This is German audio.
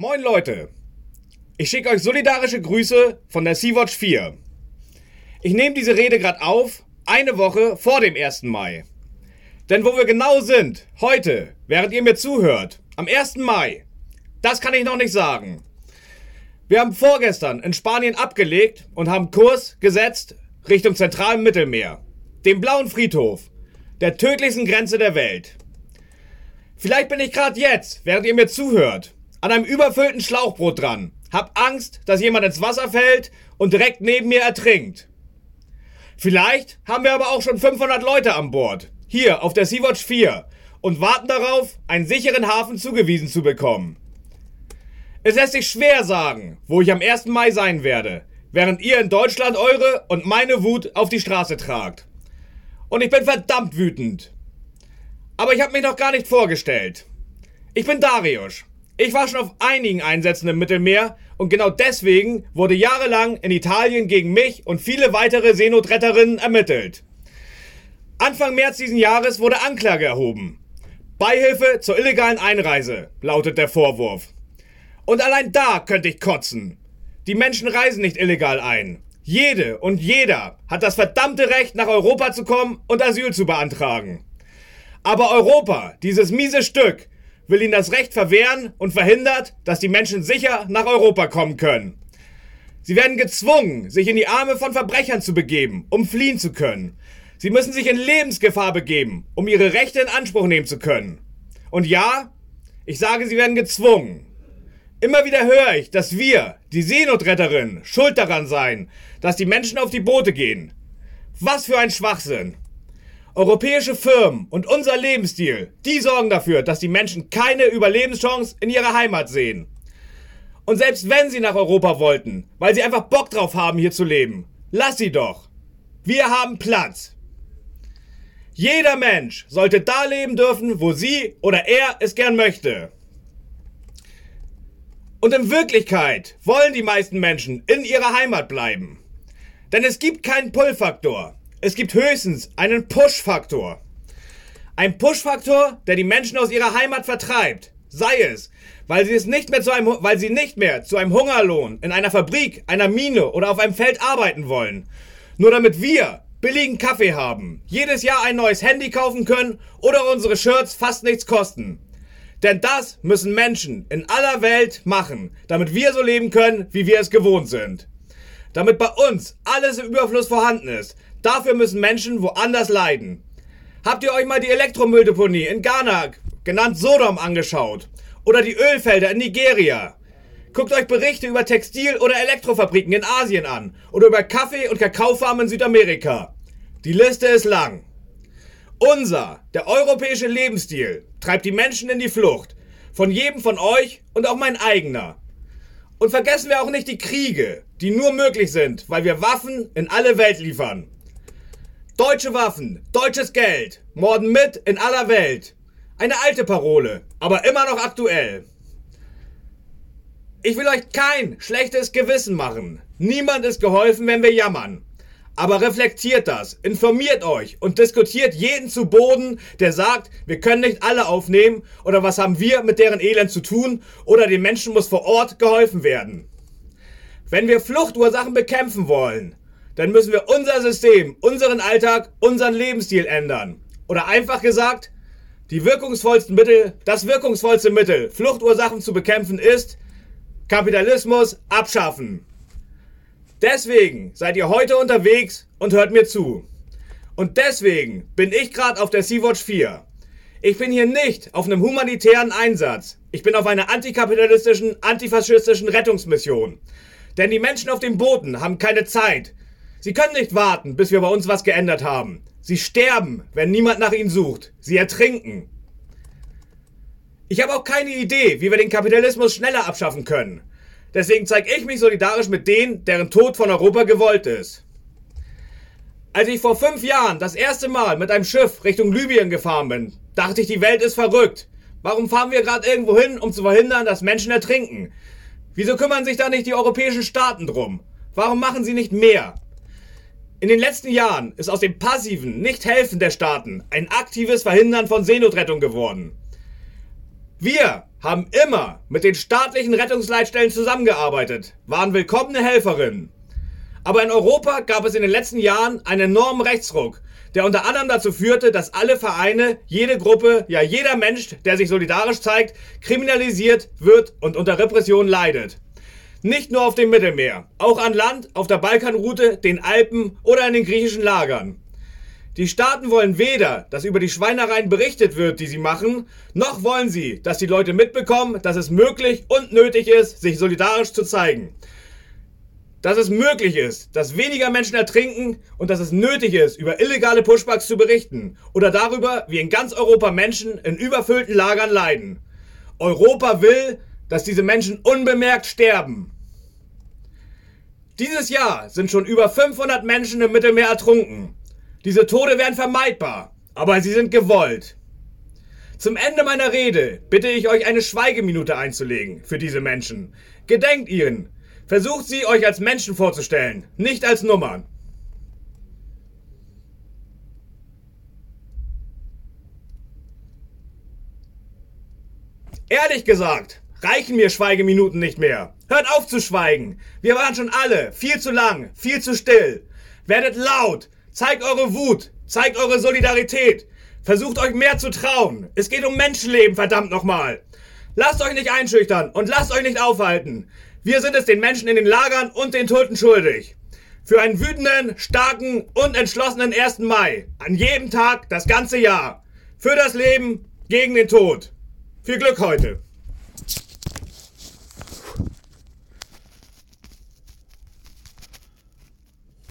Moin Leute, ich schicke euch solidarische Grüße von der Sea-Watch 4. Ich nehme diese Rede gerade auf, eine Woche vor dem 1. Mai. Denn wo wir genau sind, heute, während ihr mir zuhört, am 1. Mai, das kann ich noch nicht sagen. Wir haben vorgestern in Spanien abgelegt und haben Kurs gesetzt Richtung zentralen Mittelmeer, dem blauen Friedhof, der tödlichsten Grenze der Welt. Vielleicht bin ich gerade jetzt, während ihr mir zuhört, an einem überfüllten Schlauchbrot dran. Hab Angst, dass jemand ins Wasser fällt und direkt neben mir ertrinkt. Vielleicht haben wir aber auch schon 500 Leute an Bord, hier auf der Sea-Watch 4 und warten darauf, einen sicheren Hafen zugewiesen zu bekommen. Es lässt sich schwer sagen, wo ich am 1. Mai sein werde, während ihr in Deutschland eure und meine Wut auf die Straße tragt. Und ich bin verdammt wütend. Aber ich habe mich noch gar nicht vorgestellt. Ich bin Darius ich war schon auf einigen Einsätzen im Mittelmeer und genau deswegen wurde jahrelang in Italien gegen mich und viele weitere Seenotretterinnen ermittelt. Anfang März diesen Jahres wurde Anklage erhoben. Beihilfe zur illegalen Einreise lautet der Vorwurf. Und allein da könnte ich kotzen. Die Menschen reisen nicht illegal ein. Jede und jeder hat das verdammte Recht, nach Europa zu kommen und Asyl zu beantragen. Aber Europa, dieses miese Stück, will ihnen das Recht verwehren und verhindert, dass die Menschen sicher nach Europa kommen können. Sie werden gezwungen, sich in die Arme von Verbrechern zu begeben, um fliehen zu können. Sie müssen sich in Lebensgefahr begeben, um ihre Rechte in Anspruch nehmen zu können. Und ja, ich sage, sie werden gezwungen. Immer wieder höre ich, dass wir, die Seenotretterinnen, schuld daran seien, dass die Menschen auf die Boote gehen. Was für ein Schwachsinn. Europäische Firmen und unser Lebensstil, die sorgen dafür, dass die Menschen keine Überlebenschance in ihrer Heimat sehen. Und selbst wenn sie nach Europa wollten, weil sie einfach Bock drauf haben, hier zu leben, lass sie doch. Wir haben Platz. Jeder Mensch sollte da leben dürfen, wo sie oder er es gern möchte. Und in Wirklichkeit wollen die meisten Menschen in ihrer Heimat bleiben. Denn es gibt keinen Pull-Faktor. Es gibt höchstens einen Push-Faktor. Ein Push-Faktor, der die Menschen aus ihrer Heimat vertreibt. Sei es, weil sie es nicht mehr zu einem, weil sie nicht mehr zu einem Hungerlohn in einer Fabrik, einer Mine oder auf einem Feld arbeiten wollen. Nur damit wir billigen Kaffee haben, jedes Jahr ein neues Handy kaufen können oder unsere Shirts fast nichts kosten. Denn das müssen Menschen in aller Welt machen, damit wir so leben können, wie wir es gewohnt sind. Damit bei uns alles im Überfluss vorhanden ist, Dafür müssen Menschen woanders leiden. Habt ihr euch mal die Elektromülldeponie in Ghana, genannt Sodom, angeschaut? Oder die Ölfelder in Nigeria? Guckt euch Berichte über Textil- oder Elektrofabriken in Asien an oder über Kaffee- und Kakaofarmen in Südamerika. Die Liste ist lang. Unser, der europäische Lebensstil, treibt die Menschen in die Flucht. Von jedem von euch und auch mein eigener. Und vergessen wir auch nicht die Kriege, die nur möglich sind, weil wir Waffen in alle Welt liefern. Deutsche Waffen, deutsches Geld, Morden mit in aller Welt. Eine alte Parole, aber immer noch aktuell. Ich will euch kein schlechtes Gewissen machen. Niemand ist geholfen, wenn wir jammern. Aber reflektiert das, informiert euch und diskutiert jeden zu Boden, der sagt, wir können nicht alle aufnehmen oder was haben wir mit deren Elend zu tun oder den Menschen muss vor Ort geholfen werden. Wenn wir Fluchtursachen bekämpfen wollen, dann müssen wir unser System, unseren Alltag, unseren Lebensstil ändern. Oder einfach gesagt, die wirkungsvollsten Mittel, das wirkungsvollste Mittel, Fluchtursachen zu bekämpfen, ist Kapitalismus abschaffen. Deswegen seid ihr heute unterwegs und hört mir zu. Und deswegen bin ich gerade auf der Sea-Watch 4. Ich bin hier nicht auf einem humanitären Einsatz. Ich bin auf einer antikapitalistischen, antifaschistischen Rettungsmission. Denn die Menschen auf den Booten haben keine Zeit, Sie können nicht warten, bis wir bei uns was geändert haben. Sie sterben, wenn niemand nach ihnen sucht. Sie ertrinken. Ich habe auch keine Idee, wie wir den Kapitalismus schneller abschaffen können. Deswegen zeige ich mich solidarisch mit denen, deren Tod von Europa gewollt ist. Als ich vor fünf Jahren das erste Mal mit einem Schiff Richtung Libyen gefahren bin, dachte ich, die Welt ist verrückt. Warum fahren wir gerade irgendwo hin, um zu verhindern, dass Menschen ertrinken? Wieso kümmern sich da nicht die europäischen Staaten drum? Warum machen sie nicht mehr? In den letzten Jahren ist aus dem passiven Nicht-Helfen der Staaten ein aktives Verhindern von Seenotrettung geworden. Wir haben immer mit den staatlichen Rettungsleitstellen zusammengearbeitet, waren willkommene Helferinnen. Aber in Europa gab es in den letzten Jahren einen enormen Rechtsruck, der unter anderem dazu führte, dass alle Vereine, jede Gruppe, ja jeder Mensch, der sich solidarisch zeigt, kriminalisiert wird und unter Repression leidet. Nicht nur auf dem Mittelmeer, auch an Land, auf der Balkanroute, den Alpen oder in den griechischen Lagern. Die Staaten wollen weder, dass über die Schweinereien berichtet wird, die sie machen, noch wollen sie, dass die Leute mitbekommen, dass es möglich und nötig ist, sich solidarisch zu zeigen dass es möglich ist, dass weniger Menschen ertrinken und dass es nötig ist, über illegale Pushbacks zu berichten oder darüber, wie in ganz Europa Menschen in überfüllten Lagern leiden. Europa will, dass diese Menschen unbemerkt sterben. Dieses Jahr sind schon über 500 Menschen im Mittelmeer ertrunken. Diese Tode wären vermeidbar, aber sie sind gewollt. Zum Ende meiner Rede bitte ich euch eine Schweigeminute einzulegen für diese Menschen. Gedenkt ihnen, Versucht sie euch als Menschen vorzustellen, nicht als Nummern. Ehrlich gesagt, reichen mir Schweigeminuten nicht mehr. Hört auf zu schweigen. Wir waren schon alle viel zu lang, viel zu still. Werdet laut. Zeigt eure Wut. Zeigt eure Solidarität. Versucht euch mehr zu trauen. Es geht um Menschenleben, verdammt nochmal. Lasst euch nicht einschüchtern und lasst euch nicht aufhalten. Wir sind es den Menschen in den Lagern und den Toten schuldig. Für einen wütenden, starken und entschlossenen 1. Mai. An jedem Tag das ganze Jahr. Für das Leben gegen den Tod. Viel Glück heute.